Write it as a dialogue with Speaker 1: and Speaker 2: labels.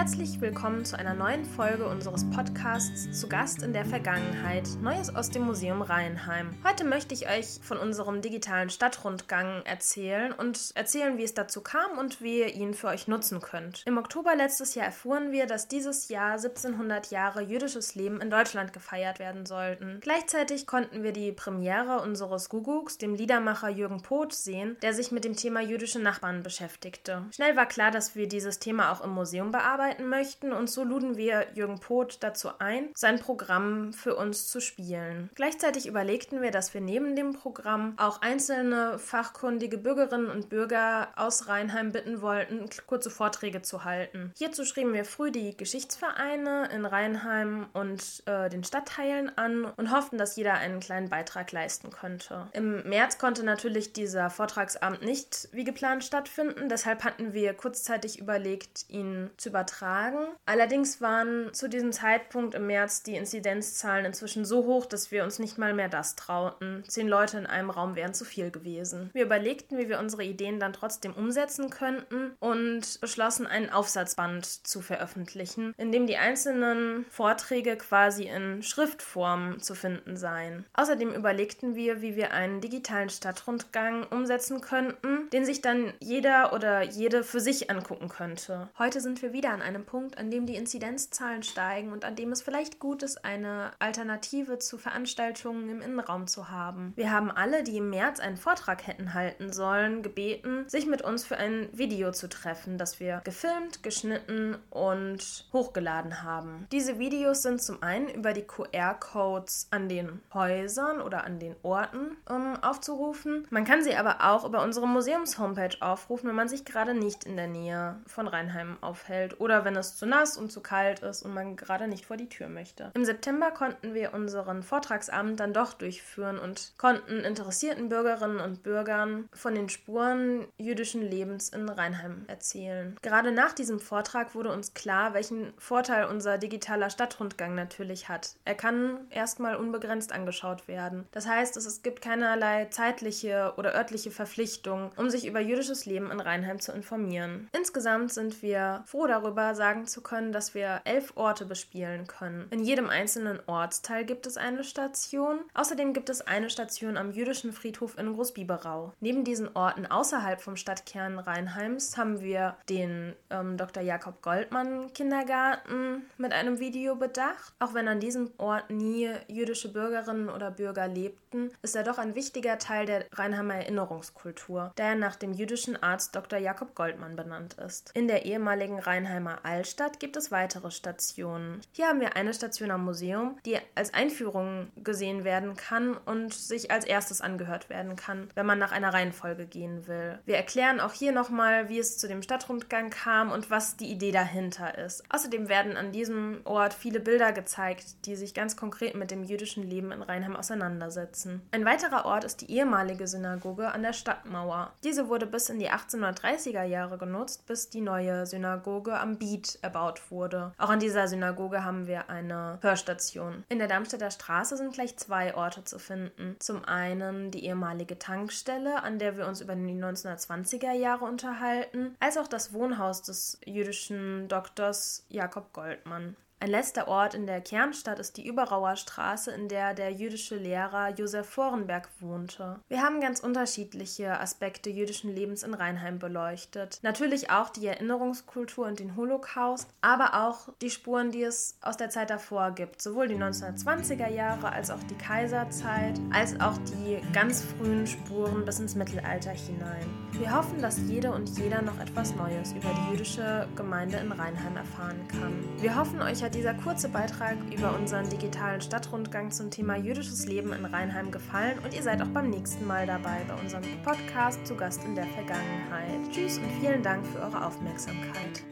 Speaker 1: Herzlich willkommen zu einer neuen Folge unseres Podcasts Zu Gast in der Vergangenheit, Neues aus dem Museum Rheinheim. Heute möchte ich euch von unserem digitalen Stadtrundgang erzählen und erzählen, wie es dazu kam und wie ihr ihn für euch nutzen könnt. Im Oktober letztes Jahr erfuhren wir, dass dieses Jahr 1700 Jahre jüdisches Leben in Deutschland gefeiert werden sollten. Gleichzeitig konnten wir die Premiere unseres Guguks, dem Liedermacher Jürgen Poth, sehen, der sich mit dem Thema jüdische Nachbarn beschäftigte. Schnell war klar, dass wir dieses Thema auch im Museum bearbeiten arbeiten möchten und so luden wir Jürgen Poth dazu ein, sein Programm für uns zu spielen. Gleichzeitig überlegten wir, dass wir neben dem Programm auch einzelne fachkundige Bürgerinnen und Bürger aus Rheinheim bitten wollten, kurze Vorträge zu halten. Hierzu schrieben wir früh die Geschichtsvereine in Rheinheim und äh, den Stadtteilen an und hofften, dass jeder einen kleinen Beitrag leisten könnte. Im März konnte natürlich dieser Vortragsabend nicht wie geplant stattfinden, deshalb hatten wir kurzzeitig überlegt, ihn zu übertragen übertragen. Allerdings waren zu diesem Zeitpunkt im März die Inzidenzzahlen inzwischen so hoch, dass wir uns nicht mal mehr das trauten. Zehn Leute in einem Raum wären zu viel gewesen. Wir überlegten, wie wir unsere Ideen dann trotzdem umsetzen könnten und beschlossen, einen Aufsatzband zu veröffentlichen, in dem die einzelnen Vorträge quasi in Schriftform zu finden seien. Außerdem überlegten wir, wie wir einen digitalen Stadtrundgang umsetzen könnten, den sich dann jeder oder jede für sich angucken könnte. Heute sind wir wieder an einem Punkt, an dem die Inzidenzzahlen steigen und an dem es vielleicht gut ist, eine Alternative zu Veranstaltungen im Innenraum zu haben. Wir haben alle, die im März einen Vortrag hätten halten sollen, gebeten, sich mit uns für ein Video zu treffen, das wir gefilmt, geschnitten und hochgeladen haben. Diese Videos sind zum einen über die QR-Codes an den Häusern oder an den Orten um, aufzurufen. Man kann sie aber auch über unsere Museums-Homepage aufrufen, wenn man sich gerade nicht in der Nähe von Rheinheim aufhält oder wenn es zu nass und zu kalt ist und man gerade nicht vor die Tür möchte. Im September konnten wir unseren Vortragsabend dann doch durchführen und konnten interessierten Bürgerinnen und Bürgern von den Spuren jüdischen Lebens in Rheinheim erzählen. Gerade nach diesem Vortrag wurde uns klar, welchen Vorteil unser digitaler Stadtrundgang natürlich hat. Er kann erstmal unbegrenzt angeschaut werden. Das heißt, es gibt keinerlei zeitliche oder örtliche Verpflichtung, um sich über jüdisches Leben in Rheinheim zu informieren. Insgesamt sind wir froh darüber, darüber sagen zu können, dass wir elf Orte bespielen können. In jedem einzelnen Ortsteil gibt es eine Station. Außerdem gibt es eine Station am jüdischen Friedhof in Großbiberau. Neben diesen Orten außerhalb vom Stadtkern Rheinheims haben wir den ähm, Dr. Jakob Goldmann Kindergarten mit einem Video bedacht. Auch wenn an diesem Ort nie jüdische Bürgerinnen oder Bürger lebten, ist er doch ein wichtiger Teil der Rheinheimer Erinnerungskultur, der nach dem jüdischen Arzt Dr. Jakob Goldmann benannt ist. In der ehemaligen Rheinheimer Altstadt gibt es weitere Stationen. Hier haben wir eine Station am Museum, die als Einführung gesehen werden kann und sich als erstes angehört werden kann, wenn man nach einer Reihenfolge gehen will. Wir erklären auch hier nochmal, wie es zu dem Stadtrundgang kam und was die Idee dahinter ist. Außerdem werden an diesem Ort viele Bilder gezeigt, die sich ganz konkret mit dem jüdischen Leben in Rheinheim auseinandersetzen. Ein weiterer Ort ist die ehemalige Synagoge an der Stadtmauer. Diese wurde bis in die 1830er Jahre genutzt, bis die neue Synagoge am Beat erbaut wurde. Auch an dieser Synagoge haben wir eine Hörstation. In der Darmstädter Straße sind gleich zwei Orte zu finden. Zum einen die ehemalige Tankstelle, an der wir uns über die 1920er Jahre unterhalten, als auch das Wohnhaus des jüdischen Doktors Jakob Goldmann. Ein letzter Ort in der Kernstadt ist die Überauer Straße, in der der jüdische Lehrer Josef Vorenberg wohnte. Wir haben ganz unterschiedliche Aspekte jüdischen Lebens in Rheinheim beleuchtet. Natürlich auch die Erinnerungskultur und den Holocaust, aber auch die Spuren, die es aus der Zeit davor gibt. Sowohl die 1920er Jahre als auch die Kaiserzeit, als auch die ganz frühen Spuren bis ins Mittelalter hinein. Wir hoffen, dass jede und jeder noch etwas Neues über die jüdische Gemeinde in Rheinheim erfahren kann. Wir hoffen, euch hat dieser kurze Beitrag über unseren digitalen Stadtrundgang zum Thema jüdisches Leben in Rheinheim gefallen und ihr seid auch beim nächsten Mal dabei bei unserem Podcast zu Gast in der Vergangenheit. Tschüss und vielen Dank für eure Aufmerksamkeit.